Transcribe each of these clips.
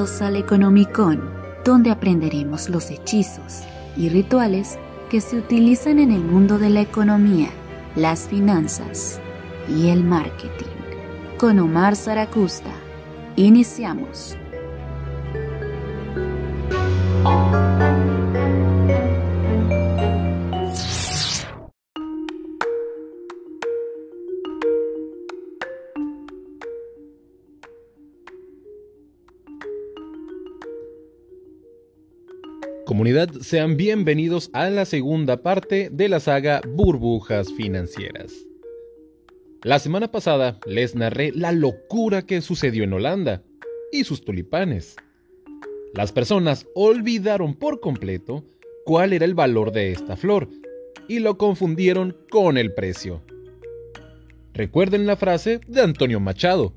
Bienvenidos al Economicon, donde aprenderemos los hechizos y rituales que se utilizan en el mundo de la economía, las finanzas y el marketing. Con Omar Zaracusta, iniciamos. Comunidad, sean bienvenidos a la segunda parte de la saga Burbujas Financieras. La semana pasada les narré la locura que sucedió en Holanda y sus tulipanes. Las personas olvidaron por completo cuál era el valor de esta flor y lo confundieron con el precio. Recuerden la frase de Antonio Machado.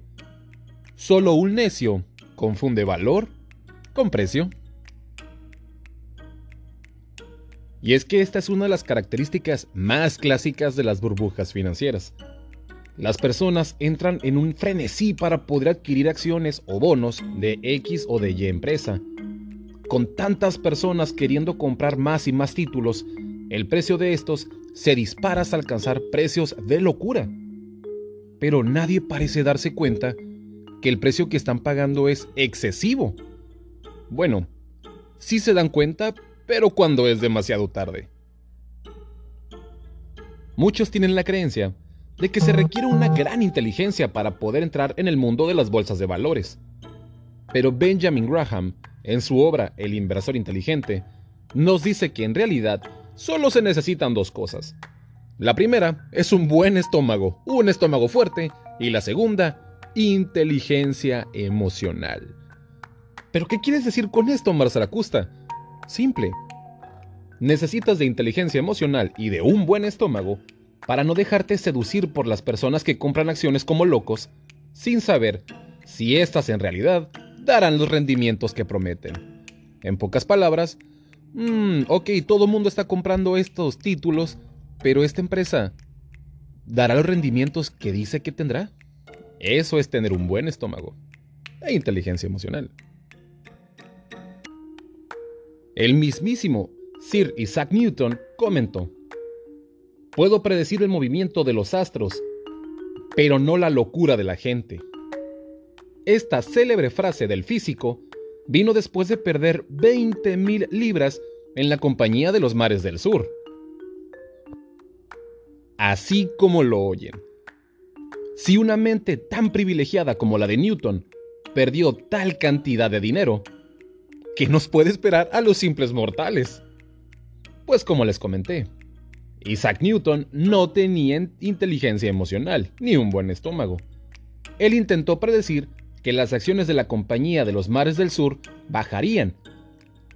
Solo un necio confunde valor con precio. Y es que esta es una de las características más clásicas de las burbujas financieras. Las personas entran en un frenesí para poder adquirir acciones o bonos de X o de Y empresa. Con tantas personas queriendo comprar más y más títulos, el precio de estos se dispara hasta alcanzar precios de locura. Pero nadie parece darse cuenta que el precio que están pagando es excesivo. Bueno, sí se dan cuenta, pero cuando es demasiado tarde. Muchos tienen la creencia de que se requiere una gran inteligencia para poder entrar en el mundo de las bolsas de valores. Pero Benjamin Graham, en su obra El inversor inteligente, nos dice que en realidad solo se necesitan dos cosas. La primera es un buen estómago, un estómago fuerte, y la segunda, inteligencia emocional. ¿Pero qué quieres decir con esto, Marzaracusta? Simple. Necesitas de inteligencia emocional y de un buen estómago para no dejarte seducir por las personas que compran acciones como locos sin saber si éstas en realidad darán los rendimientos que prometen. En pocas palabras, mmm, ok, todo el mundo está comprando estos títulos, pero esta empresa dará los rendimientos que dice que tendrá. Eso es tener un buen estómago e inteligencia emocional. El mismísimo Sir Isaac Newton comentó, Puedo predecir el movimiento de los astros, pero no la locura de la gente. Esta célebre frase del físico vino después de perder 20.000 libras en la Compañía de los Mares del Sur. Así como lo oyen. Si una mente tan privilegiada como la de Newton perdió tal cantidad de dinero, ¿qué nos puede esperar a los simples mortales? Pues como les comenté, Isaac Newton no tenía inteligencia emocional ni un buen estómago. Él intentó predecir que las acciones de la Compañía de los Mares del Sur bajarían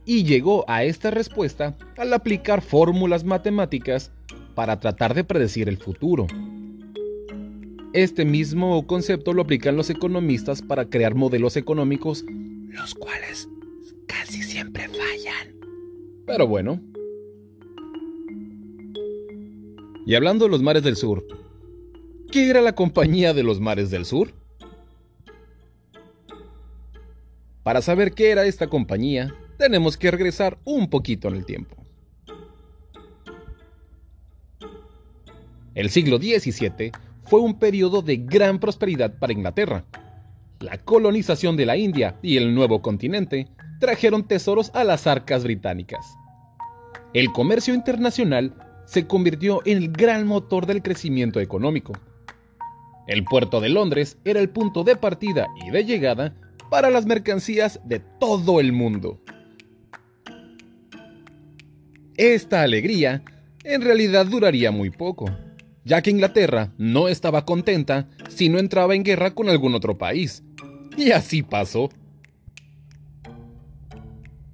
y llegó a esta respuesta al aplicar fórmulas matemáticas para tratar de predecir el futuro. Este mismo concepto lo aplican los economistas para crear modelos económicos, los cuales casi siempre fallan. Pero bueno. Y hablando de los mares del sur, ¿qué era la compañía de los mares del sur? Para saber qué era esta compañía, tenemos que regresar un poquito en el tiempo. El siglo XVII fue un periodo de gran prosperidad para Inglaterra. La colonización de la India y el nuevo continente trajeron tesoros a las arcas británicas. El comercio internacional se convirtió en el gran motor del crecimiento económico. El puerto de Londres era el punto de partida y de llegada para las mercancías de todo el mundo. Esta alegría en realidad duraría muy poco, ya que Inglaterra no estaba contenta si no entraba en guerra con algún otro país. Y así pasó.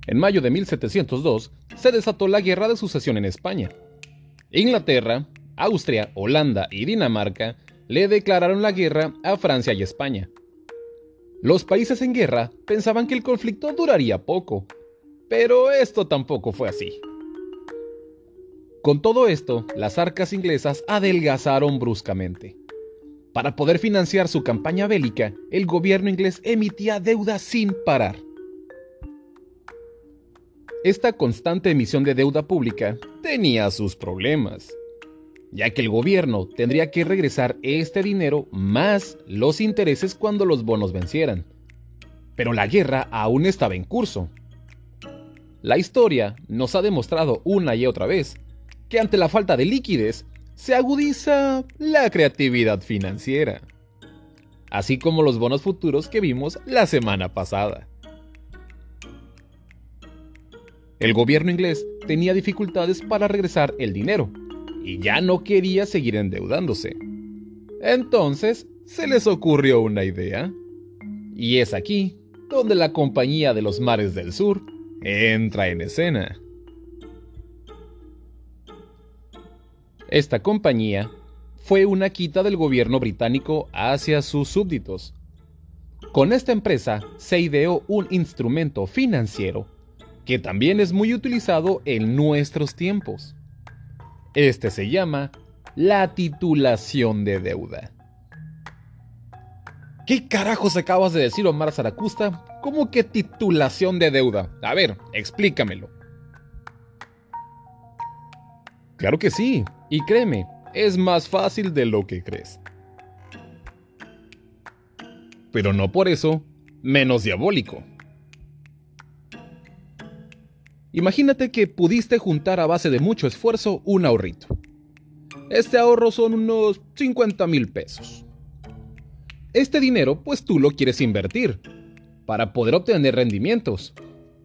En mayo de 1702 se desató la Guerra de Sucesión en España. Inglaterra, Austria, Holanda y Dinamarca le declararon la guerra a Francia y España. Los países en guerra pensaban que el conflicto duraría poco, pero esto tampoco fue así. Con todo esto, las arcas inglesas adelgazaron bruscamente. Para poder financiar su campaña bélica, el gobierno inglés emitía deuda sin parar. Esta constante emisión de deuda pública tenía sus problemas, ya que el gobierno tendría que regresar este dinero más los intereses cuando los bonos vencieran. Pero la guerra aún estaba en curso. La historia nos ha demostrado una y otra vez que ante la falta de liquidez se agudiza la creatividad financiera, así como los bonos futuros que vimos la semana pasada. El gobierno inglés tenía dificultades para regresar el dinero y ya no quería seguir endeudándose. Entonces se les ocurrió una idea. Y es aquí donde la Compañía de los Mares del Sur entra en escena. Esta compañía fue una quita del gobierno británico hacia sus súbditos. Con esta empresa se ideó un instrumento financiero que también es muy utilizado en nuestros tiempos. Este se llama la titulación de deuda. ¿Qué carajos acabas de decir, Omar Zaracusta? ¿Cómo que titulación de deuda? A ver, explícamelo. Claro que sí, y créeme, es más fácil de lo que crees. Pero no por eso menos diabólico. Imagínate que pudiste juntar a base de mucho esfuerzo un ahorrito. Este ahorro son unos 50 mil pesos. Este dinero pues tú lo quieres invertir para poder obtener rendimientos.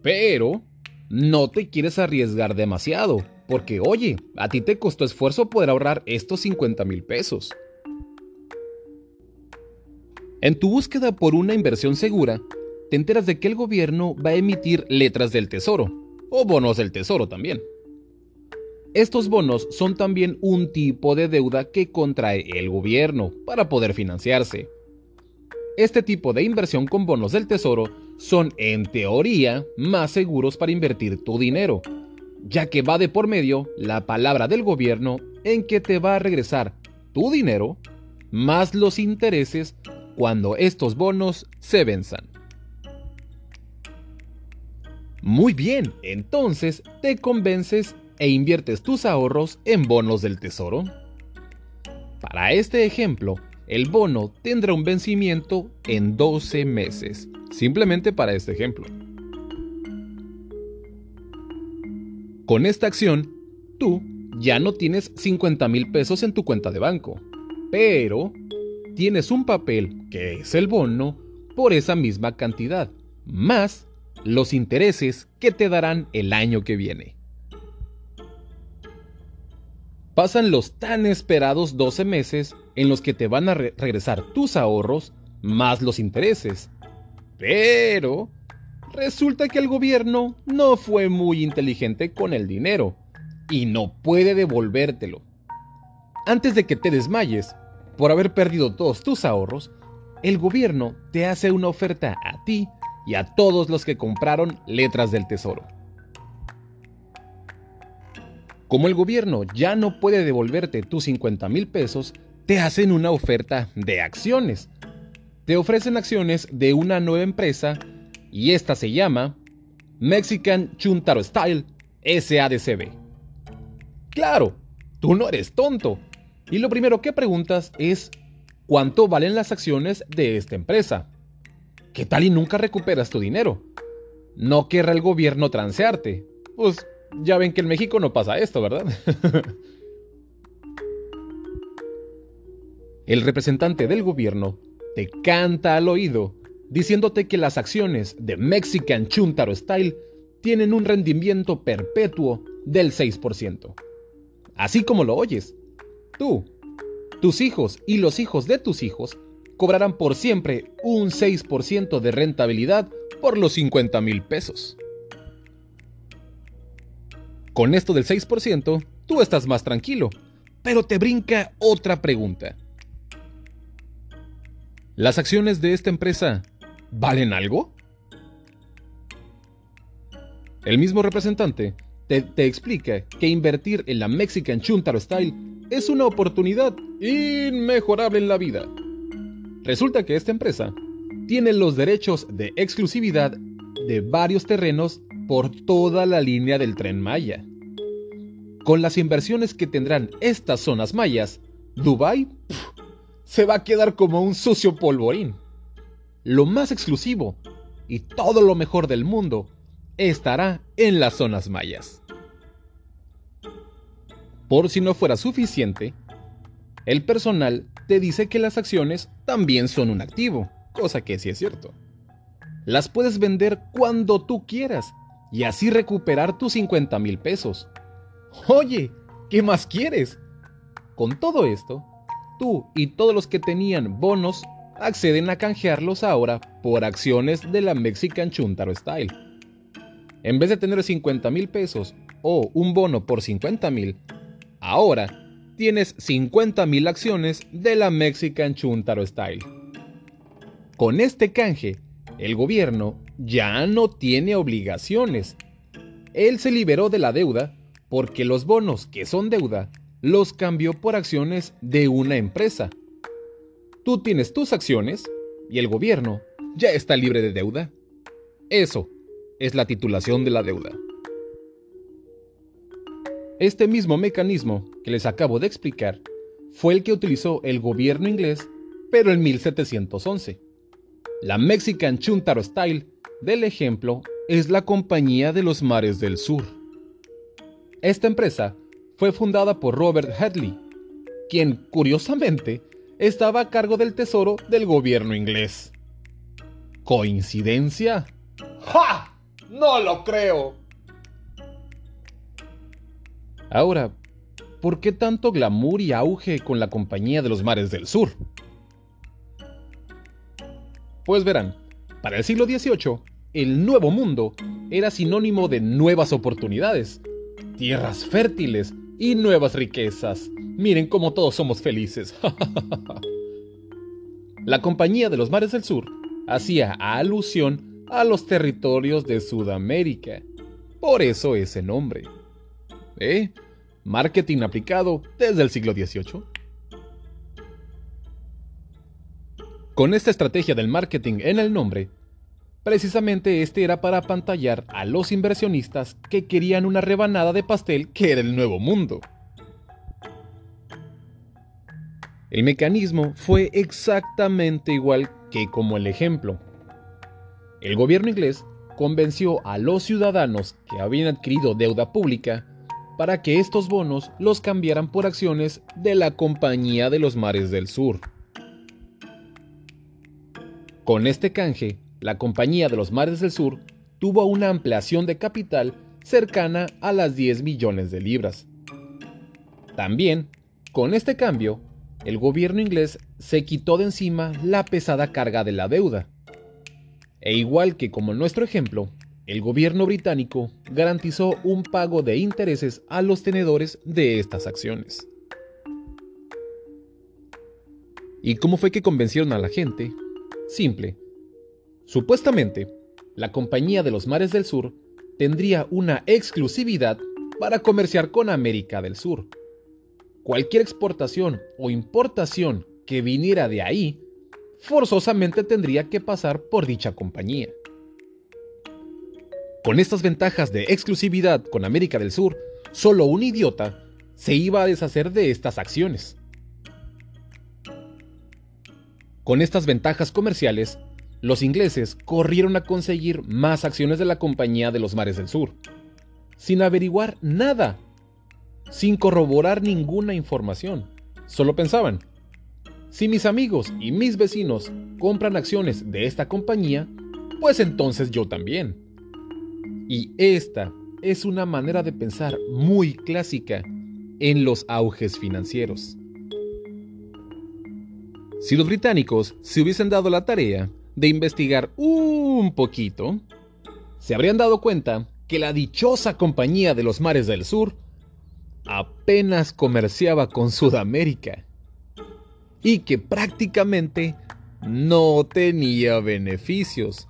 Pero no te quieres arriesgar demasiado, porque oye, a ti te costó esfuerzo poder ahorrar estos 50 mil pesos. En tu búsqueda por una inversión segura, te enteras de que el gobierno va a emitir letras del tesoro, o bonos del tesoro también. Estos bonos son también un tipo de deuda que contrae el gobierno para poder financiarse. Este tipo de inversión con bonos del tesoro son en teoría más seguros para invertir tu dinero, ya que va de por medio la palabra del gobierno en que te va a regresar tu dinero más los intereses cuando estos bonos se venzan. Muy bien, entonces te convences e inviertes tus ahorros en bonos del tesoro. Para este ejemplo, el bono tendrá un vencimiento en 12 meses, simplemente para este ejemplo. Con esta acción, tú ya no tienes 50 mil pesos en tu cuenta de banco, pero tienes un papel, que es el bono, por esa misma cantidad, más los intereses que te darán el año que viene. Pasan los tan esperados 12 meses en los que te van a regresar tus ahorros más los intereses. Pero resulta que el gobierno no fue muy inteligente con el dinero y no puede devolvértelo. Antes de que te desmayes por haber perdido todos tus ahorros, el gobierno te hace una oferta a ti y a todos los que compraron letras del tesoro. Como el gobierno ya no puede devolverte tus 50 mil pesos, te hacen una oferta de acciones. Te ofrecen acciones de una nueva empresa y esta se llama Mexican Chuntaro Style SADCB. Claro, tú no eres tonto. Y lo primero que preguntas es, ¿cuánto valen las acciones de esta empresa? ¿Qué tal y nunca recuperas tu dinero? No querrá el gobierno transearte. Pues ya ven que en México no pasa esto, ¿verdad? el representante del gobierno te canta al oído diciéndote que las acciones de Mexican Chuntaro Style tienen un rendimiento perpetuo del 6%. Así como lo oyes, tú, tus hijos y los hijos de tus hijos cobrarán por siempre un 6% de rentabilidad por los 50 mil pesos. Con esto del 6%, tú estás más tranquilo, pero te brinca otra pregunta. ¿Las acciones de esta empresa valen algo? El mismo representante te, explica que invertir en la Mexican Chuntaro Style es una oportunidad inmejorable en la vida. Resulta que esta empresa tiene los derechos de exclusividad de varios terrenos por toda la línea del tren Maya. Con las inversiones que tendrán estas zonas mayas, Dubai se va a quedar como un sucio polvorín. Lo más exclusivo y todo lo mejor del mundo estará en las zonas mayas. Por si no fuera suficiente, el personal te dice que las acciones también son un activo, cosa que sí es cierto. Las puedes vender cuando tú quieras y así recuperar tus 50 mil pesos. Oye, ¿qué más quieres? Con todo esto, tú y todos los que tenían bonos acceden a canjearlos ahora por acciones de la Mexican Chuntaro Style. En vez de tener 50 mil pesos o un bono por 50 mil, ahora tienes 50 mil acciones de la Mexican Chuntaro Style. Con este canje, el gobierno ya no tiene obligaciones. Él se liberó de la deuda porque los bonos que son deuda los cambió por acciones de una empresa. Tú tienes tus acciones y el gobierno ya está libre de deuda. Eso es la titulación de la deuda. Este mismo mecanismo que les acabo de explicar fue el que utilizó el gobierno inglés, pero en 1711. La Mexican Chuntaro Style del ejemplo es la Compañía de los Mares del Sur. Esta empresa fue fundada por Robert Hadley, quien curiosamente estaba a cargo del tesoro del gobierno inglés. ¿Coincidencia? ¡Ja! No lo creo. Ahora, ¿por qué tanto glamour y auge con la Compañía de los Mares del Sur? Pues verán, para el siglo XVIII, el Nuevo Mundo era sinónimo de nuevas oportunidades, tierras fértiles y nuevas riquezas. Miren cómo todos somos felices. La Compañía de los Mares del Sur hacía alusión a los territorios de Sudamérica. Por eso ese nombre. ¿Eh? Marketing aplicado desde el siglo XVIII. Con esta estrategia del marketing en el nombre, precisamente este era para apantallar a los inversionistas que querían una rebanada de pastel que era el nuevo mundo. El mecanismo fue exactamente igual que como el ejemplo. El gobierno inglés convenció a los ciudadanos que habían adquirido deuda pública para que estos bonos los cambiaran por acciones de la Compañía de los Mares del Sur. Con este canje, la Compañía de los Mares del Sur tuvo una ampliación de capital cercana a las 10 millones de libras. También, con este cambio, el gobierno inglés se quitó de encima la pesada carga de la deuda. E igual que como nuestro ejemplo, el gobierno británico garantizó un pago de intereses a los tenedores de estas acciones. ¿Y cómo fue que convencieron a la gente Simple. Supuestamente, la Compañía de los Mares del Sur tendría una exclusividad para comerciar con América del Sur. Cualquier exportación o importación que viniera de ahí, forzosamente tendría que pasar por dicha compañía. Con estas ventajas de exclusividad con América del Sur, solo un idiota se iba a deshacer de estas acciones. Con estas ventajas comerciales, los ingleses corrieron a conseguir más acciones de la Compañía de los Mares del Sur, sin averiguar nada, sin corroborar ninguna información. Solo pensaban, si mis amigos y mis vecinos compran acciones de esta compañía, pues entonces yo también. Y esta es una manera de pensar muy clásica en los auges financieros. Si los británicos se hubiesen dado la tarea de investigar un poquito, se habrían dado cuenta que la dichosa compañía de los mares del sur apenas comerciaba con Sudamérica y que prácticamente no tenía beneficios.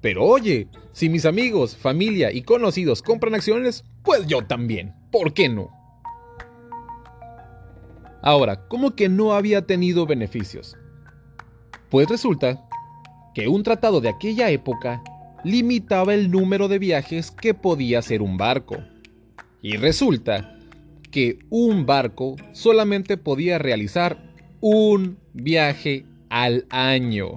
Pero oye, si mis amigos, familia y conocidos compran acciones, pues yo también. ¿Por qué no? Ahora, ¿cómo que no había tenido beneficios? Pues resulta que un tratado de aquella época limitaba el número de viajes que podía hacer un barco. Y resulta que un barco solamente podía realizar un viaje al año.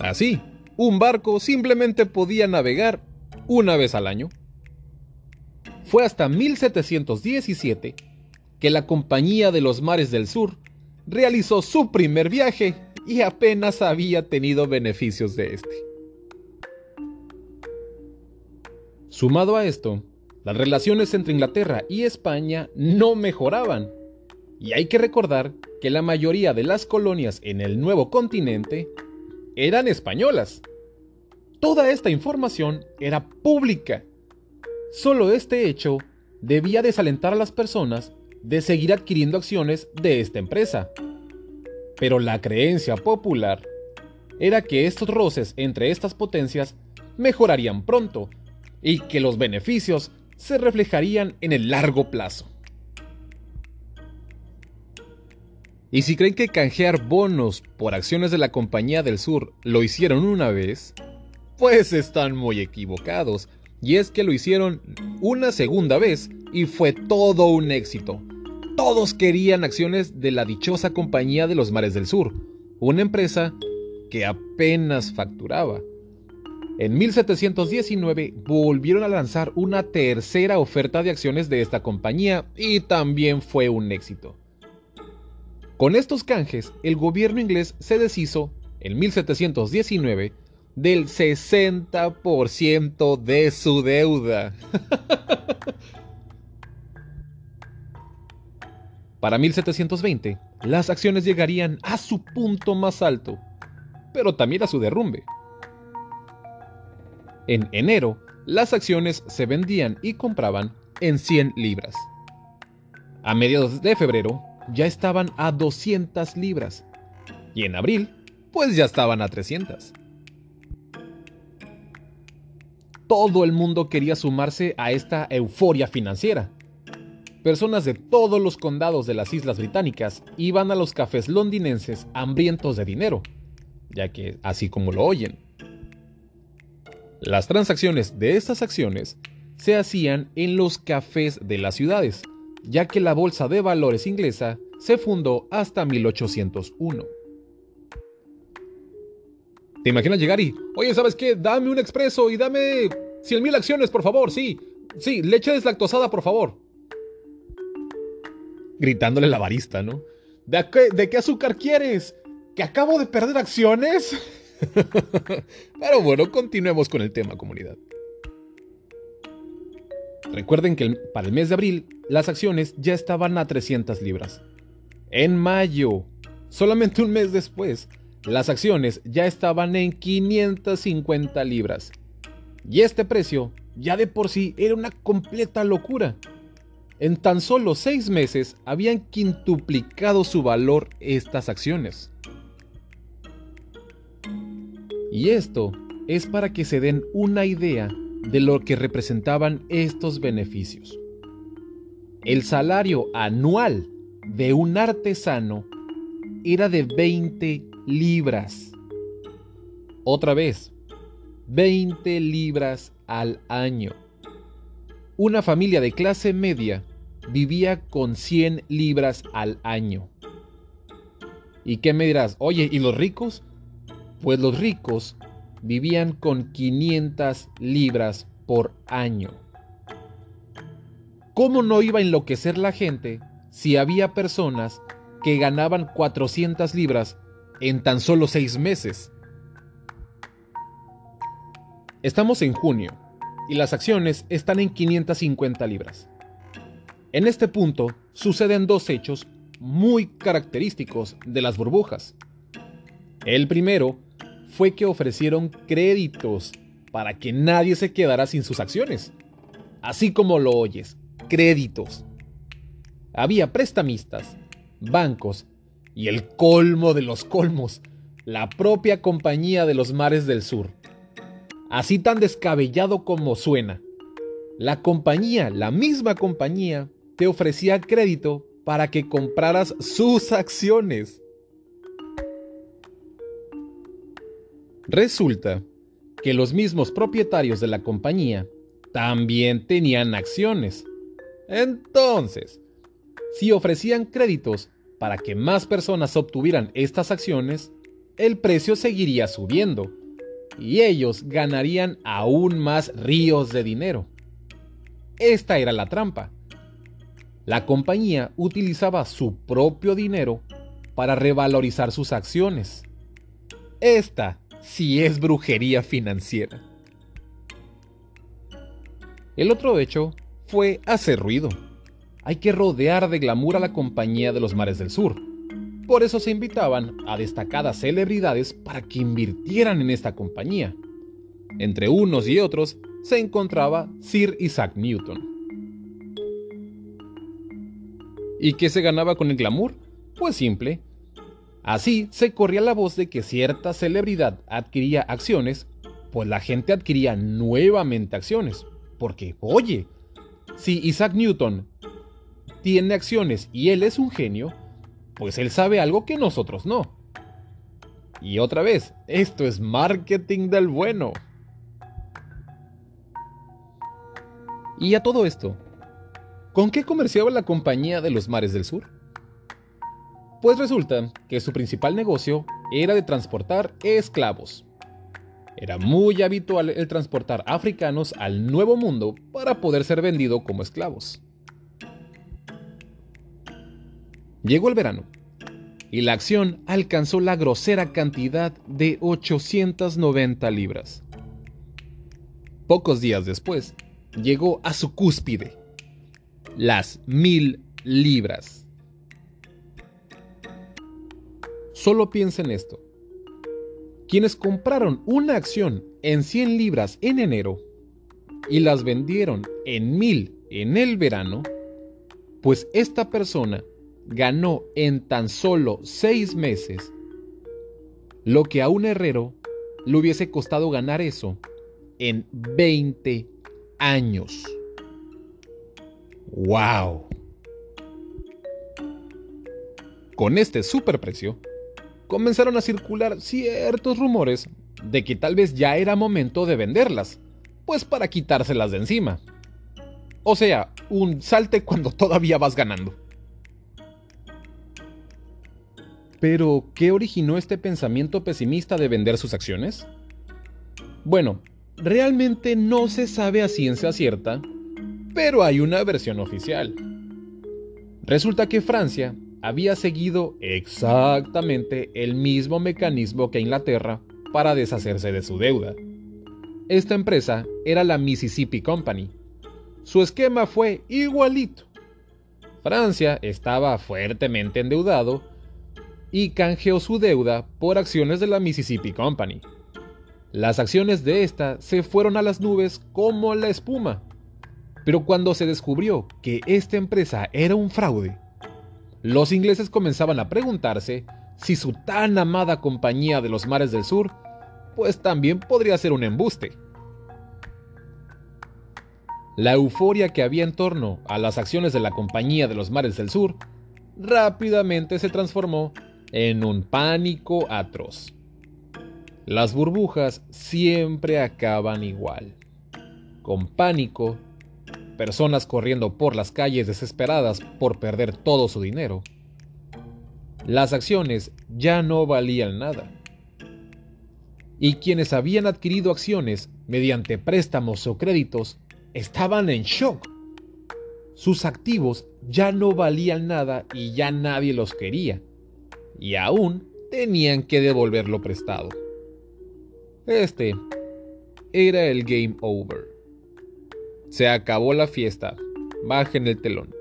Así, un barco simplemente podía navegar una vez al año. Fue hasta 1717 que la Compañía de los Mares del Sur realizó su primer viaje y apenas había tenido beneficios de este. Sumado a esto, las relaciones entre Inglaterra y España no mejoraban. Y hay que recordar que la mayoría de las colonias en el nuevo continente eran españolas. Toda esta información era pública. Solo este hecho debía desalentar a las personas de seguir adquiriendo acciones de esta empresa. Pero la creencia popular era que estos roces entre estas potencias mejorarían pronto y que los beneficios se reflejarían en el largo plazo. Y si creen que canjear bonos por acciones de la Compañía del Sur lo hicieron una vez, pues están muy equivocados. Y es que lo hicieron una segunda vez y fue todo un éxito. Todos querían acciones de la dichosa Compañía de los Mares del Sur, una empresa que apenas facturaba. En 1719 volvieron a lanzar una tercera oferta de acciones de esta compañía y también fue un éxito. Con estos canjes, el gobierno inglés se deshizo, en 1719, del 60% de su deuda. Para 1720, las acciones llegarían a su punto más alto, pero también a su derrumbe. En enero, las acciones se vendían y compraban en 100 libras. A mediados de febrero, ya estaban a 200 libras. Y en abril, pues ya estaban a 300. Todo el mundo quería sumarse a esta euforia financiera, personas de todos los condados de las Islas Británicas iban a los cafés londinenses hambrientos de dinero, ya que así como lo oyen. Las transacciones de estas acciones se hacían en los cafés de las ciudades, ya que la Bolsa de Valores inglesa se fundó hasta 1801. ¿Te imaginas llegar y, oye, ¿sabes qué? Dame un expreso y dame 100.000 acciones, por favor, sí. Sí, leche deslactosada, por favor gritándole la barista, ¿no? ¿De qué, azúcar quieres? ¿Que acabo de perder acciones? Pero bueno, continuemos con el tema comunidad. Recuerden que para el mes de abril las acciones ya estaban a 300 libras. En mayo, solamente un mes después, las acciones ya estaban en 550 libras. Y este precio ya de por sí era una completa locura. En tan solo seis meses habían quintuplicado su valor estas acciones. Y esto es para que se den una idea de lo que representaban estos beneficios. El salario anual de un artesano era de 20 libras. Otra vez, 20 libras al año. Una familia de clase media vivía con 100 libras al año. ¿Y qué me dirás? Oye, ¿y los ricos? Pues los ricos vivían con 500 libras por año. ¿Cómo no iba a enloquecer la gente si había personas que ganaban 400 libras en tan solo seis meses? Estamos en junio y las acciones están en 550 libras. En este punto suceden dos hechos muy característicos de las burbujas. El primero fue que ofrecieron créditos para que nadie se quedara sin sus acciones. Así como lo oyes, créditos. Había prestamistas, bancos y el colmo de los colmos, la propia compañía de los mares del sur así tan descabellado como suena. La compañía, la misma compañía, te ofrecía crédito para que compraras sus acciones. Resulta que los mismos propietarios de la compañía también tenían acciones. Entonces, si ofrecían créditos para que más personas obtuvieran estas acciones, el precio seguiría subiendo y ellos ganarían aún más ríos de dinero. Esta era la trampa. La compañía utilizaba su propio dinero para revalorizar sus acciones. Esta sí es brujería financiera. El otro hecho fue hacer ruido. Hay que rodear de glamour a la compañía de los mares del sur. Por eso se invitaban a destacadas celebridades para que invirtieran en esta compañía. Entre unos y otros se encontraba Sir Isaac Newton. ¿Y qué se ganaba con el glamour? Pues simple. Así se corría la voz de que cierta celebridad adquiría acciones, pues la gente adquiría nuevamente acciones. Porque, oye, si Isaac Newton tiene acciones y él es un genio, pues él sabe algo que nosotros no. Y otra vez, esto es marketing del bueno. Y a todo esto, ¿con qué comerciaba la compañía de los mares del sur? Pues resulta que su principal negocio era de transportar esclavos. Era muy habitual el transportar africanos al Nuevo Mundo para poder ser vendido como esclavos. Llegó el verano y la acción alcanzó la grosera cantidad de 890 libras. Pocos días después, llegó a su cúspide, las mil libras. Solo piensa en esto. Quienes compraron una acción en 100 libras en enero y las vendieron en mil en el verano, pues esta persona ganó en tan solo seis meses lo que a un herrero le hubiese costado ganar eso en 20 años. ¡Wow! Con este superprecio, comenzaron a circular ciertos rumores de que tal vez ya era momento de venderlas, pues para quitárselas de encima. O sea, un salte cuando todavía vas ganando. Pero, ¿qué originó este pensamiento pesimista de vender sus acciones? Bueno, realmente no se sabe a ciencia cierta, pero hay una versión oficial. Resulta que Francia había seguido exactamente el mismo mecanismo que Inglaterra para deshacerse de su deuda. Esta empresa era la Mississippi Company. Su esquema fue igualito. Francia estaba fuertemente endeudado y canjeó su deuda por acciones de la Mississippi Company. Las acciones de esta se fueron a las nubes como la espuma. Pero cuando se descubrió que esta empresa era un fraude, los ingleses comenzaban a preguntarse si su tan amada compañía de los mares del sur, pues también podría ser un embuste. La euforia que había en torno a las acciones de la compañía de los mares del sur rápidamente se transformó en un pánico atroz. Las burbujas siempre acaban igual. Con pánico, personas corriendo por las calles desesperadas por perder todo su dinero. Las acciones ya no valían nada. Y quienes habían adquirido acciones mediante préstamos o créditos estaban en shock. Sus activos ya no valían nada y ya nadie los quería y aún tenían que devolver lo prestado. Este era el game over. Se acabó la fiesta. Bajen el telón.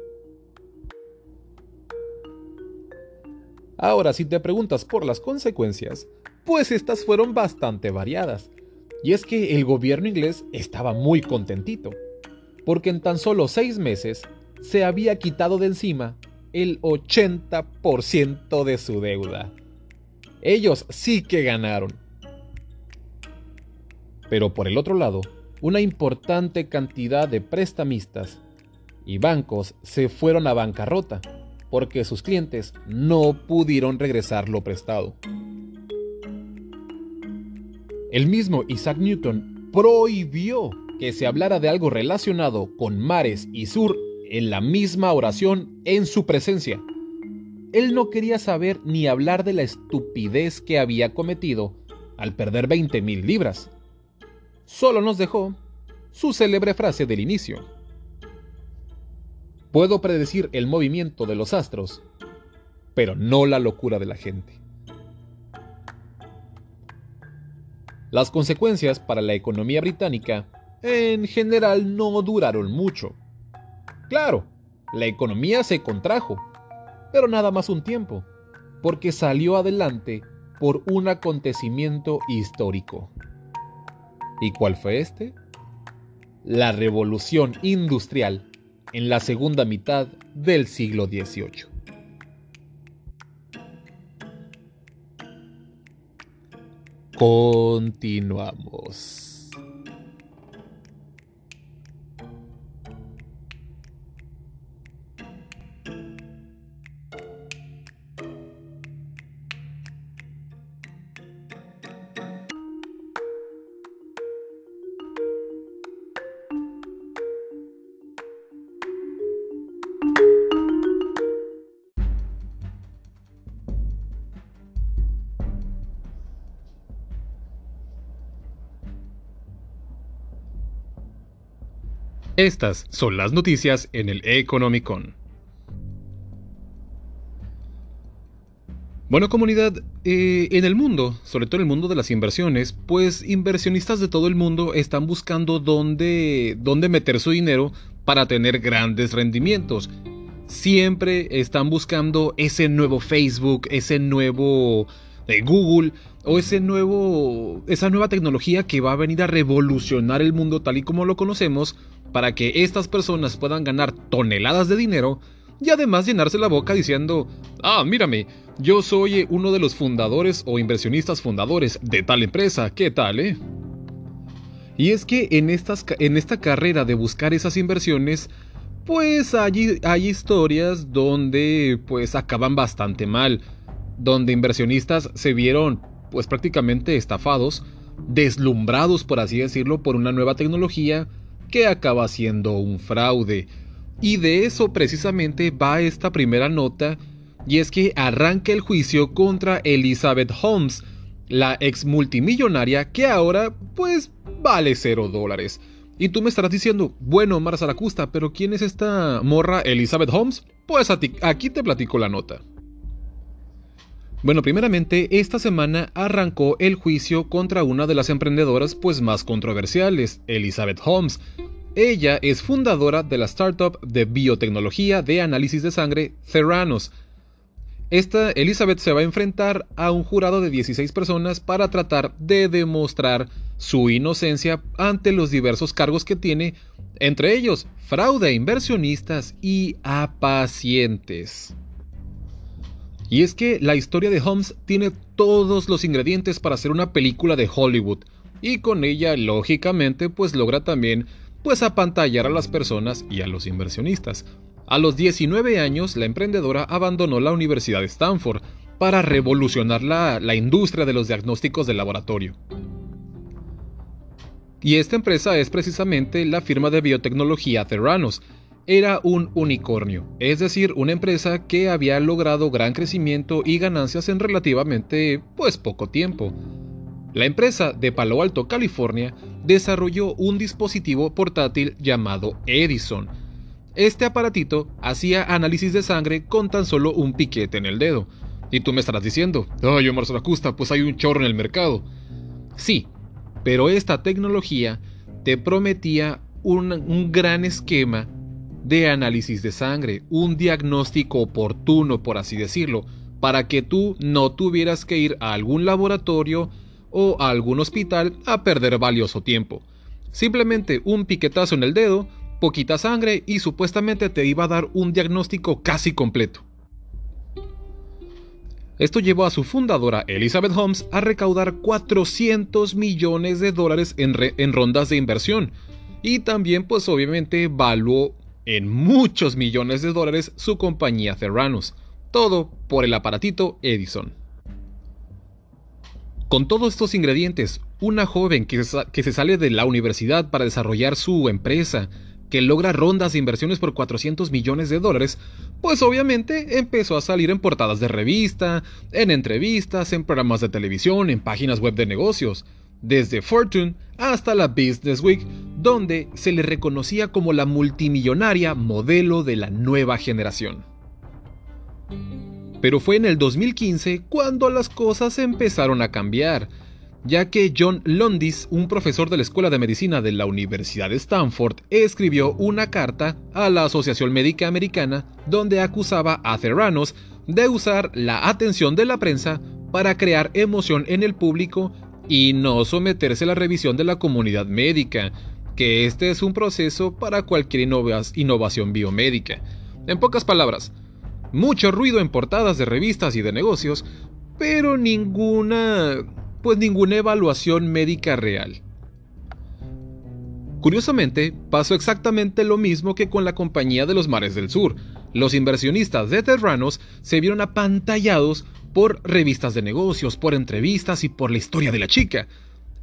Ahora, si te preguntas por las consecuencias, pues estas fueron bastante variadas. Y es que el gobierno inglés estaba muy contentito, porque en tan solo seis meses se había quitado de encima el 80% de su deuda. Ellos sí que ganaron. Pero por el otro lado, una importante cantidad de prestamistas y bancos se fueron a bancarrota porque sus clientes no pudieron regresar lo prestado. El mismo Isaac Newton prohibió que se hablara de algo relacionado con mares y sur en la misma oración en su presencia. Él no quería saber ni hablar de la estupidez que había cometido al perder 20 mil libras. Solo nos dejó su célebre frase del inicio. Puedo predecir el movimiento de los astros, pero no la locura de la gente. Las consecuencias para la economía británica en general no duraron mucho. Claro, la economía se contrajo, pero nada más un tiempo, porque salió adelante por un acontecimiento histórico. ¿Y cuál fue este? La revolución industrial en la segunda mitad del siglo XVIII. Continuamos. Estas son las noticias en el Economicon. Bueno comunidad, eh, en el mundo, sobre todo en el mundo de las inversiones, pues inversionistas de todo el mundo están buscando dónde, dónde meter su dinero para tener grandes rendimientos. Siempre están buscando ese nuevo Facebook, ese nuevo de Google o ese nuevo, esa nueva tecnología que va a venir a revolucionar el mundo tal y como lo conocemos para que estas personas puedan ganar toneladas de dinero y además llenarse la boca diciendo, ah, mírame, yo soy uno de los fundadores o inversionistas fundadores de tal empresa, ¿qué tal, eh? Y es que en, estas, en esta carrera de buscar esas inversiones, pues hay, hay historias donde pues acaban bastante mal donde inversionistas se vieron pues prácticamente estafados, deslumbrados por así decirlo por una nueva tecnología que acaba siendo un fraude. Y de eso precisamente va esta primera nota, y es que arranca el juicio contra Elizabeth Holmes, la ex multimillonaria que ahora pues vale cero dólares. Y tú me estarás diciendo, bueno, Mara Zaracusta, pero ¿quién es esta morra Elizabeth Holmes? Pues aquí te platico la nota. Bueno, primeramente, esta semana arrancó el juicio contra una de las emprendedoras pues más controversiales, Elizabeth Holmes. Ella es fundadora de la startup de biotecnología de análisis de sangre Theranos. Esta Elizabeth se va a enfrentar a un jurado de 16 personas para tratar de demostrar su inocencia ante los diversos cargos que tiene, entre ellos fraude a inversionistas y a pacientes. Y es que la historia de Holmes tiene todos los ingredientes para hacer una película de Hollywood, y con ella, lógicamente, pues logra también pues apantallar a las personas y a los inversionistas. A los 19 años, la emprendedora abandonó la Universidad de Stanford para revolucionar la, la industria de los diagnósticos de laboratorio. Y esta empresa es precisamente la firma de biotecnología Theranos, era un unicornio, es decir, una empresa que había logrado gran crecimiento y ganancias en relativamente pues poco tiempo. La empresa de Palo Alto, California, desarrolló un dispositivo portátil llamado Edison. Este aparatito hacía análisis de sangre con tan solo un piquete en el dedo. Y tú me estarás diciendo, ay, Omar Zaracusta, pues hay un chorro en el mercado. Sí, pero esta tecnología te prometía un, un gran esquema de análisis de sangre, un diagnóstico oportuno, por así decirlo, para que tú no tuvieras que ir a algún laboratorio o a algún hospital a perder valioso tiempo. Simplemente un piquetazo en el dedo, poquita sangre y supuestamente te iba a dar un diagnóstico casi completo. Esto llevó a su fundadora Elizabeth Holmes a recaudar 400 millones de dólares en, rondas de inversión y también pues obviamente valuó en muchos millones de dólares su compañía Theranos, todo por el aparatito Edison. Con todos estos ingredientes, una joven que, que se sale de la universidad para desarrollar su empresa, que logra rondas de inversiones por 400 millones de dólares, pues obviamente empezó a salir en portadas de revista, en entrevistas, en programas de televisión, en páginas web de negocios, desde Fortune hasta la Business Week, donde se le reconocía como la multimillonaria modelo de la nueva generación. Pero fue en el 2015 cuando las cosas empezaron a cambiar, ya que John Londis, un profesor de la Escuela de Medicina de la Universidad de Stanford, escribió una carta a la Asociación Médica Americana donde acusaba a Theranos de usar la atención de la prensa para crear emoción en el público y no someterse a la revisión de la comunidad médica, que este es un proceso para cualquier innovación biomédica. En pocas palabras, mucho ruido en portadas de revistas y de negocios, pero ninguna pues ninguna evaluación médica real. Curiosamente, pasó exactamente lo mismo que con la Compañía de los Mares del Sur. Los inversionistas de Terranos se vieron apantallados por revistas de negocios, por entrevistas y por la historia de la chica,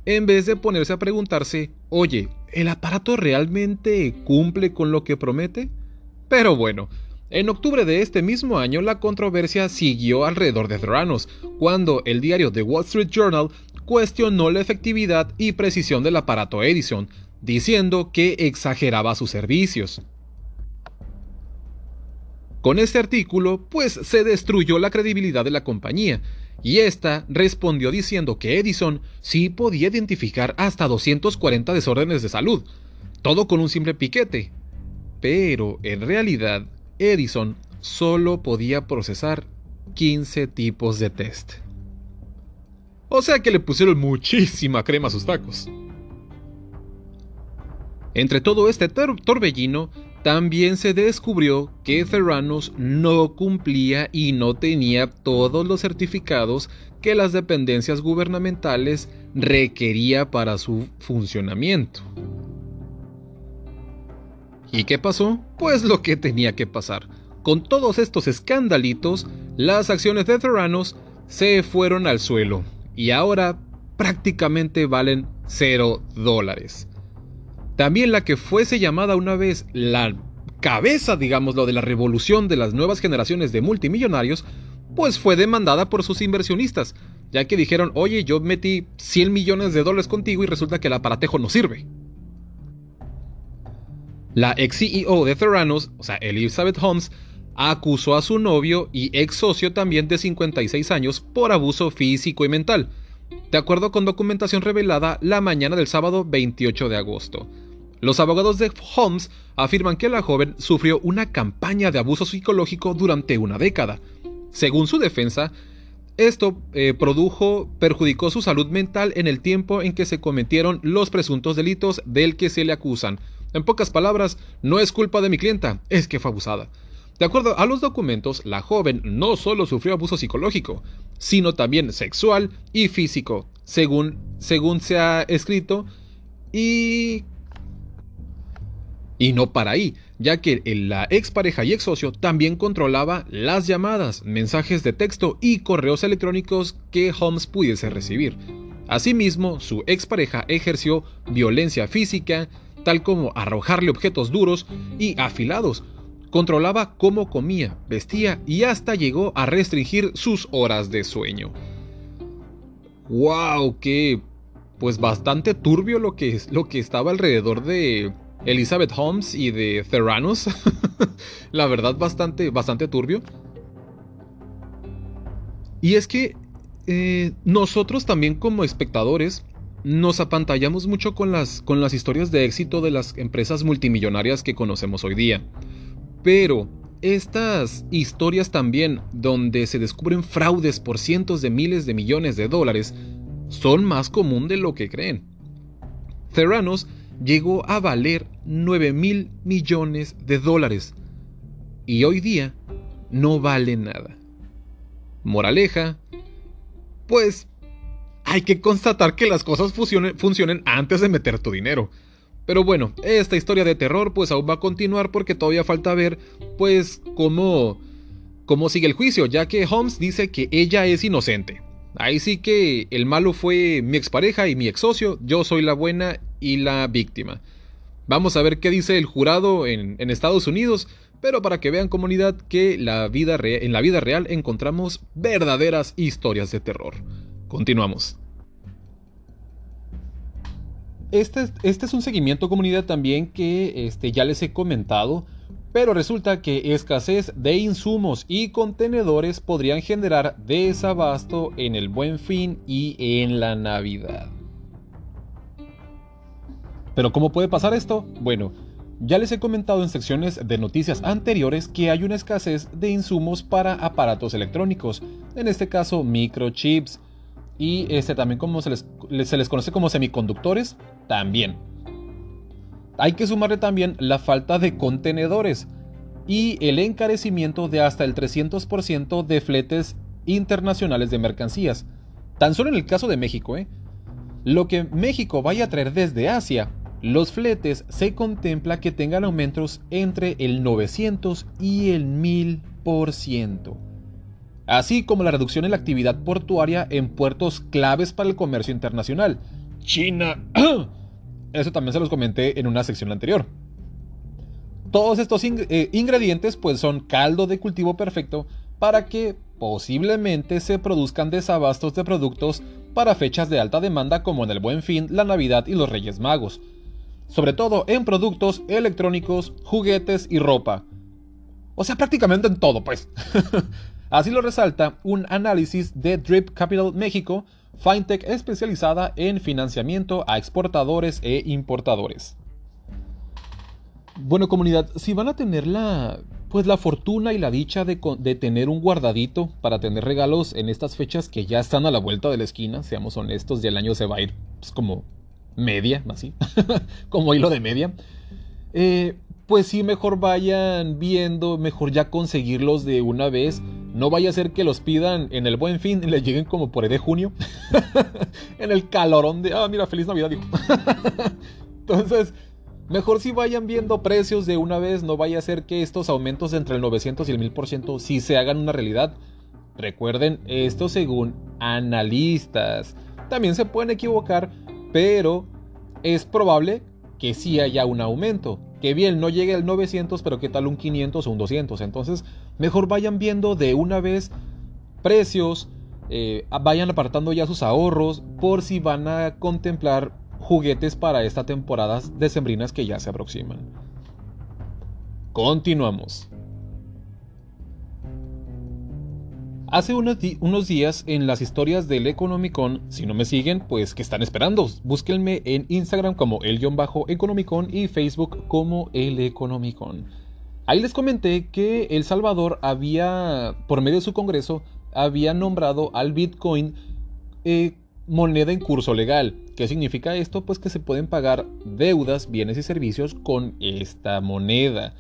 en vez de ponerse a preguntarse, oye, ¿el aparato realmente cumple con lo que promete? Pero bueno, en octubre de este mismo año, la controversia siguió alrededor de Theranos, cuando el diario The Wall Street Journal cuestionó la efectividad y precisión del aparato Edison, diciendo que exageraba sus servicios. Con este artículo, pues se destruyó la credibilidad de la compañía, y esta respondió diciendo que Edison sí podía identificar hasta 240 desórdenes de salud, todo con un simple piquete. Pero en realidad Edison solo podía procesar 15 tipos de test. O sea que le pusieron muchísima crema a sus tacos. Entre todo este torbellino, también se descubrió que Theranos no cumplía y no tenía todos los certificados que las dependencias gubernamentales requería para su funcionamiento. ¿Y qué pasó? Pues lo que tenía que pasar. Con todos estos escandalitos, las acciones de Theranos se fueron al suelo y ahora prácticamente valen 0 dólares. También la que fuese llamada una vez la cabeza, digámoslo, de la revolución de las nuevas generaciones de multimillonarios, pues fue demandada por sus inversionistas, ya que dijeron, oye, yo metí 100 millones de dólares contigo y resulta que el aparatejo no sirve. La ex CEO de Theranos, o sea, Elizabeth Holmes, acusó a su novio y ex socio también de 56 años por abuso físico y mental, de acuerdo con documentación revelada la mañana del sábado 28 de agosto. Los abogados de Holmes afirman que la joven sufrió una campaña de abuso psicológico durante una década. Según su defensa, esto eh, produjo, perjudicó su salud mental en el tiempo en que se cometieron los presuntos delitos del que se le acusan, en pocas palabras, no es culpa de mi clienta, es que fue abusada. De acuerdo a los documentos, la joven no solo sufrió abuso psicológico, sino también sexual y físico, según, según se ha escrito, y... Y no para ahí, ya que la expareja y ex socio también controlaba las llamadas, mensajes de texto y correos electrónicos que Holmes pudiese recibir. Asimismo, su expareja ejerció violencia física, tal como arrojarle objetos duros y afilados. Controlaba cómo comía, vestía y hasta llegó a restringir sus horas de sueño. ¡Wow! ¡Qué! Pues bastante turbio lo que, lo que estaba alrededor de Elizabeth Holmes y de Theranos. La verdad, bastante, bastante turbio. Y es que eh, nosotros también como espectadores nos apantallamos mucho con las, con las historias de éxito de las empresas multimillonarias que conocemos hoy día. Pero estas historias también, donde se descubren fraudes por cientos de miles de millones de dólares, son más común de lo que creen. Theranos llegó a valer 9 mil millones de dólares y hoy día no vale nada. Moraleja, pues hay que constatar que las cosas funcionen, antes de meter tu dinero. Pero bueno, esta historia de terror pues aún va a continuar porque todavía falta ver pues cómo, cómo sigue el juicio, ya que Holmes dice que ella es inocente. Ahí sí que el malo fue mi expareja y mi ex socio, yo soy la buena y la víctima. Vamos a ver qué dice el jurado en, Estados Unidos, pero para que vean comunidad que la vida en la vida real encontramos verdaderas historias de terror. Continuamos. Este, este, es un seguimiento comunidad también que este, ya les he comentado, pero resulta que escasez de insumos y contenedores podrían generar desabasto en el buen fin y en la Navidad. Pero ¿cómo puede pasar esto? Bueno, ya les he comentado en secciones de noticias anteriores que hay una escasez de insumos para aparatos electrónicos, en este caso microchips, y este también como se les, se les conoce como semiconductores, también. Hay que sumarle también la falta de contenedores y el encarecimiento de hasta el 300% de fletes internacionales de mercancías. Tan solo en el caso de México, ¿eh? Lo que México vaya a traer desde Asia, los fletes se contempla que tengan aumentos entre el 900 y el 1000% así como la reducción en la actividad portuaria en puertos claves para el comercio internacional. China. Eso también se los comenté en una sección anterior. Todos estos eh, ingredientes pues son caldo de cultivo perfecto para que posiblemente se produzcan desabastos de productos para fechas de alta demanda como en el Buen Fin, la Navidad y los Reyes Magos. Sobre todo en productos electrónicos, juguetes y ropa. O sea, prácticamente en todo, pues. Así lo resalta un análisis de Drip Capital México, fintech especializada en financiamiento a exportadores e importadores. Bueno comunidad, si van a tener la, pues la fortuna y la dicha de, tener un guardadito para tener regalos en estas fechas que ya están a la vuelta de la esquina, seamos honestos, ya el año se va a ir pues, como media, así, como hilo de media. Eh, pues sí, mejor vayan viendo, mejor ya conseguirlos de una vez. No vaya a ser que los pidan en el buen fin y les lleguen como por el de junio. en el calorón de, ah, mira, feliz Navidad, digo. Entonces, mejor si vayan viendo precios de una vez, no vaya a ser que estos aumentos entre el 900 y el 1000% sí se hagan una realidad. Recuerden, esto según analistas. También se pueden equivocar, pero es probable que sí haya un aumento que bien, no llegue al 900, pero qué tal un 500 o un 200. Entonces, mejor vayan viendo de una vez precios, eh, vayan apartando ya sus ahorros por si van a contemplar juguetes para esta temporada decembrinas que ya se aproximan. Continuamos. Hace unos, días en las historias del Economicon, si no me siguen, pues que están esperando. Búsquenme en Instagram como el-economicon y Facebook como el Economicon. Ahí les comenté que El Salvador había, por medio de su Congreso, había nombrado al Bitcoin eh, moneda en curso legal. ¿Qué significa esto? Pues que se pueden pagar deudas, bienes y servicios con esta moneda.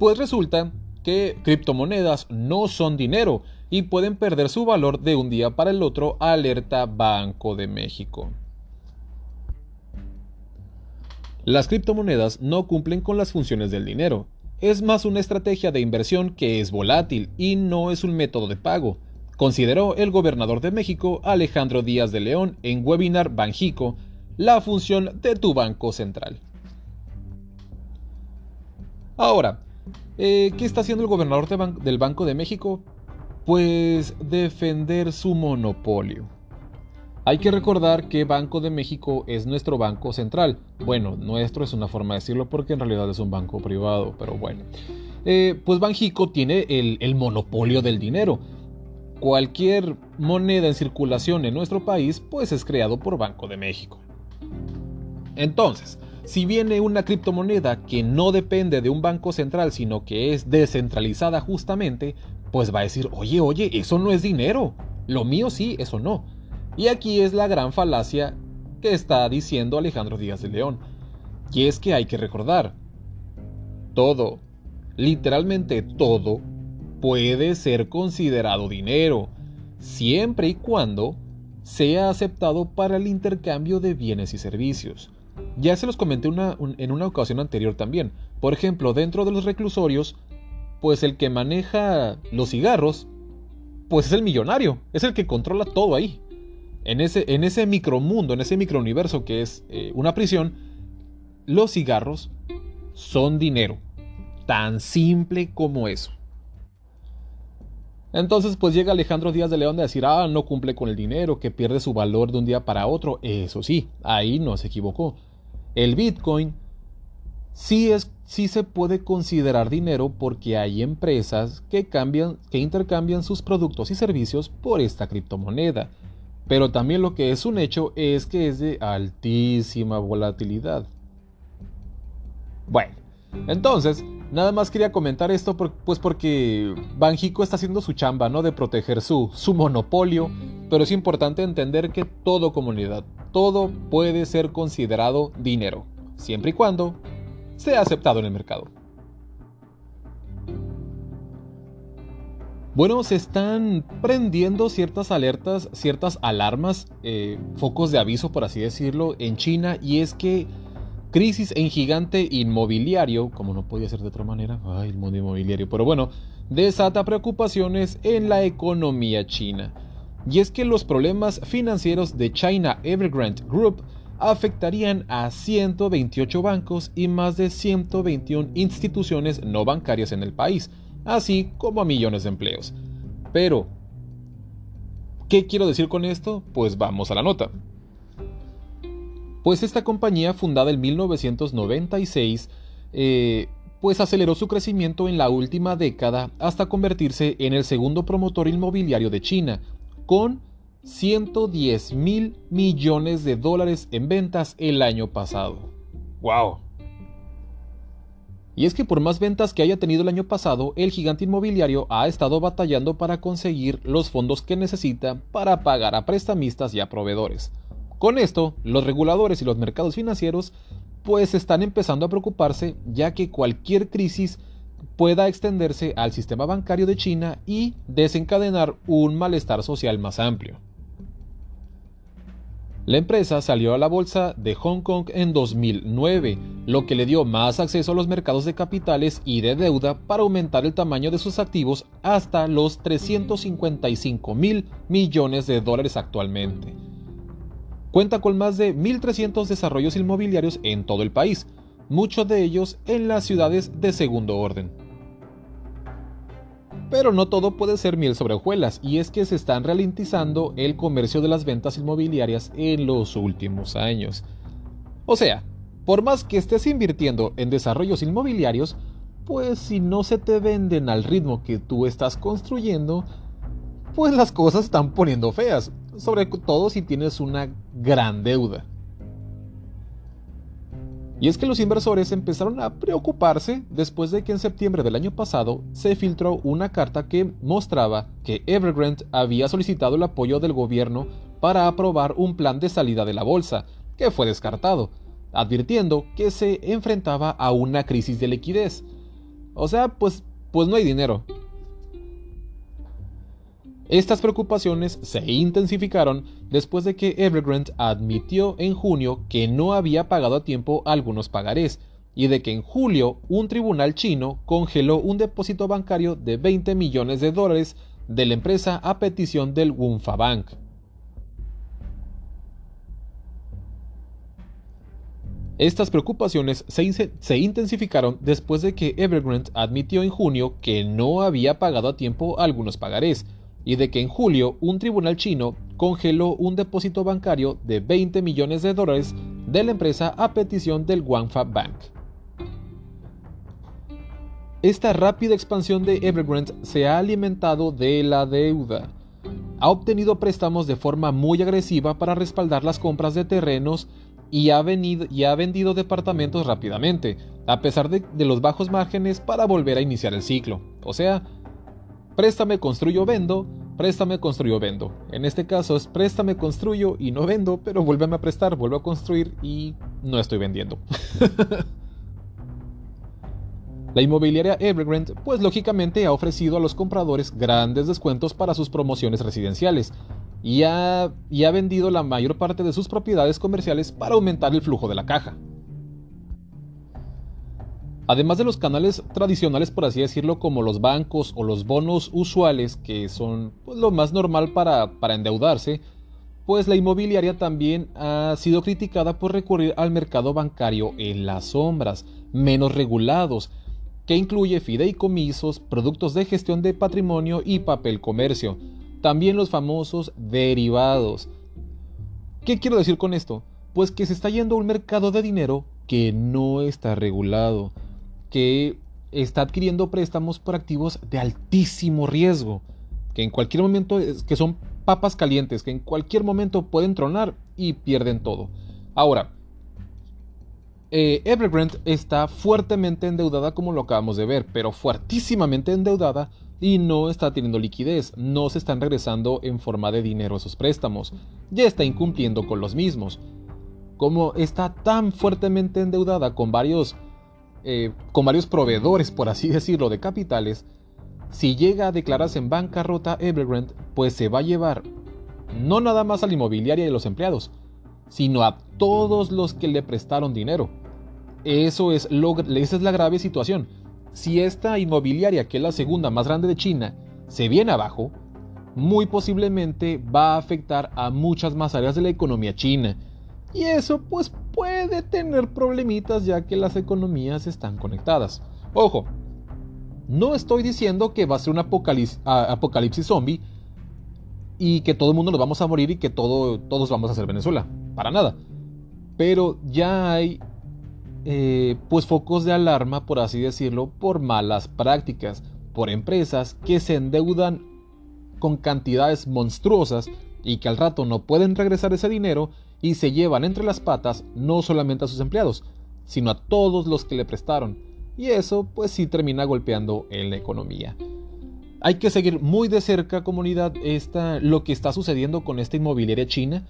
Pues resulta que criptomonedas no son dinero y pueden perder su valor de un día para el otro, alerta Banco de México. Las criptomonedas no cumplen con las funciones del dinero. Es más una estrategia de inversión que es volátil y no es un método de pago, consideró el gobernador de México Alejandro Díaz de León en webinar Banjico, la función de tu banco central. Ahora, eh, ¿qué está haciendo el gobernador del Banco de México? Pues defender su monopolio. Hay que recordar que Banco de México es nuestro banco central. Bueno, nuestro es una forma de decirlo porque en realidad es un banco privado, pero bueno. Eh, pues Banjico tiene el, el monopolio del dinero. Cualquier moneda en circulación en nuestro país pues es creado por Banco de México. Entonces, si viene una criptomoneda que no depende de un banco central, sino que es descentralizada justamente, pues va a decir, oye, oye, eso no es dinero. Lo mío sí, eso no. Y aquí es la gran falacia que está diciendo Alejandro Díaz de León. Y es que hay que recordar, todo, literalmente todo, puede ser considerado dinero, siempre y cuando sea aceptado para el intercambio de bienes y servicios. Ya se los comenté en una ocasión anterior también. Por ejemplo, dentro de los reclusorios pues el que maneja los cigarros pues es el millonario, es el que controla todo ahí. En ese, en ese micromundo, en ese microuniverso que es eh, una prisión, los cigarros son dinero. Tan simple como eso. Entonces pues llega Alejandro Díaz de León de decir, ah, no cumple con el dinero, que pierde su valor de un día para otro. Eso sí, ahí no se equivocó. El Bitcoin sí, es, sí se puede considerar dinero porque hay empresas que, cambian, que intercambian sus productos y servicios por esta criptomoneda. Pero también lo que es un hecho es que es de altísima volatilidad. Bueno, entonces, nada más quería comentar esto pues porque Banjico está haciendo su chamba, ¿no? De proteger su, su monopolio, pero es importante entender que todo comunidad, todo puede ser considerado dinero, siempre y cuando sea aceptado en el mercado. Bueno, se están prendiendo ciertas alertas, ciertas alarmas, eh, focos de aviso, por así decirlo, en China, y es que crisis en gigante inmobiliario, como no podía ser de otra manera, el mundo inmobiliario, pero bueno, desata preocupaciones en la economía china. Y es que los problemas financieros de China Evergrande Group afectarían a 128 bancos y más de 121 instituciones no bancarias en el país, así como a millones de empleos. Pero, ¿qué quiero decir con esto? Pues vamos a la nota pues esta compañía fundada en 1996 eh, pues aceleró su crecimiento en la última década hasta convertirse en el segundo promotor inmobiliario de China, con 110 mil millones de dólares en ventas el año pasado. ¡Wow! Y es que por más ventas que haya tenido el año pasado, el gigante inmobiliario ha estado batallando para conseguir los fondos que necesita para pagar a prestamistas y a proveedores. Con esto, los reguladores y los mercados financieros pues están empezando a preocuparse ya que cualquier crisis pueda extenderse al sistema bancario de China y desencadenar un malestar social más amplio. La empresa salió a la bolsa de Hong Kong en 2009, lo que le dio más acceso a los mercados de capitales y de deuda para aumentar el tamaño de sus activos hasta los 355 mil millones de dólares actualmente. Cuenta con más de 1.300 desarrollos inmobiliarios en todo el país, muchos de ellos en las ciudades de segundo orden. Pero no todo puede ser miel sobre hojuelas, y es que se están ralentizando el comercio de las ventas inmobiliarias en los últimos años. O sea, por más que estés invirtiendo en desarrollos inmobiliarios, pues si no se te venden al ritmo que tú estás construyendo, pues las cosas están poniendo feas sobre todo si tienes una gran deuda. Y es que los inversores empezaron a preocuparse después de que en septiembre del año pasado se filtró una carta que mostraba que Evergrande había solicitado el apoyo del gobierno para aprobar un plan de salida de la bolsa, que fue descartado, advirtiendo que se enfrentaba a una crisis de liquidez. O sea, pues, pues no hay dinero, estas preocupaciones se intensificaron después de que Evergrande admitió en junio que no había pagado a tiempo algunos pagarés y de que en julio un tribunal chino congeló un depósito bancario de 20 millones de dólares de la empresa a petición del Wunfa Bank. Estas preocupaciones se, se, intensificaron después de que Evergrande admitió en junio que no había pagado a tiempo algunos pagarés, y de que en julio un tribunal chino congeló un depósito bancario de 20 millones de dólares de la empresa a petición del Guangfa Bank. Esta rápida expansión de Evergrande se ha alimentado de la deuda. Ha obtenido préstamos de forma muy agresiva para respaldar las compras de terrenos y ha, vendido departamentos rápidamente, a pesar de, de los bajos márgenes para volver a iniciar el ciclo. O sea, Préstame, construyo, vendo. Préstame, construyo, vendo. En este caso es préstame, construyo y no vendo, pero vuélveme a prestar, vuelvo a construir y no estoy vendiendo. La inmobiliaria Evergrande, pues lógicamente ha ofrecido a los compradores grandes descuentos para sus promociones residenciales y ha, y ha vendido la mayor parte de sus propiedades comerciales para aumentar el flujo de la caja. Además de los canales tradicionales, por así decirlo, como los bancos o los bonos usuales, que son pues, lo más normal para, para endeudarse, pues la inmobiliaria también ha sido criticada por recurrir al mercado bancario en las sombras, menos regulados, que incluye fideicomisos, productos de gestión de patrimonio y papel comercio. También los famosos derivados. ¿Qué quiero decir con esto? Pues que se está yendo a un mercado de dinero que no está regulado, que está adquiriendo préstamos por activos de altísimo riesgo, que en cualquier momento, que son papas calientes, que en cualquier momento pueden tronar y pierden todo. Ahora, eh, Evergrande está fuertemente endeudada como lo acabamos de ver, pero fuertísimamente endeudada y no está teniendo liquidez, no se están regresando en forma de dinero esos préstamos, ya está incumpliendo con los mismos. Como está tan fuertemente endeudada con varios, eh, con varios proveedores, por así decirlo, de capitales, si llega a declararse en bancarrota Evergrande, pues se va a llevar no nada más a la inmobiliaria y los empleados, sino a todos los que le prestaron dinero. Eso es lo, esa es la grave situación. Si esta inmobiliaria, que es la segunda más grande de China, se viene abajo, muy posiblemente va a afectar a muchas más áreas de la economía china. Y eso pues puede tener problemitas ya que las economías están conectadas. Ojo, no estoy diciendo que va a ser un apocalipsis, zombie y que todo el mundo nos vamos a morir y que todo, todos vamos a ser Venezuela. Para nada. Pero ya hay eh, pues focos de alarma, por así decirlo, por malas prácticas, por empresas que se endeudan con cantidades monstruosas y que al rato no pueden regresar ese dinero y se llevan entre las patas no solamente a sus empleados, sino a todos los que le prestaron. Y eso pues sí termina golpeando en la economía. Hay que seguir muy de cerca, comunidad, esta, lo que está sucediendo con esta inmobiliaria china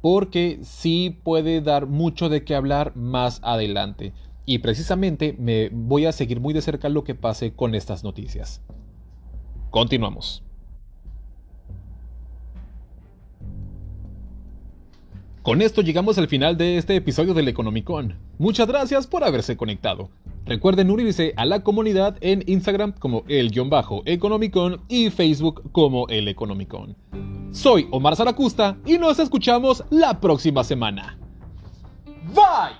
porque sí puede dar mucho de qué hablar más adelante. Y precisamente me voy a seguir muy de cerca lo que pase con estas noticias. Continuamos. Con esto llegamos al final de este episodio del Economicon. Muchas gracias por haberse conectado. Recuerden unirse a la comunidad en Instagram como el-economicon y Facebook como el Economicon. Soy Omar Zaracusta y nos escuchamos la próxima semana. Bye.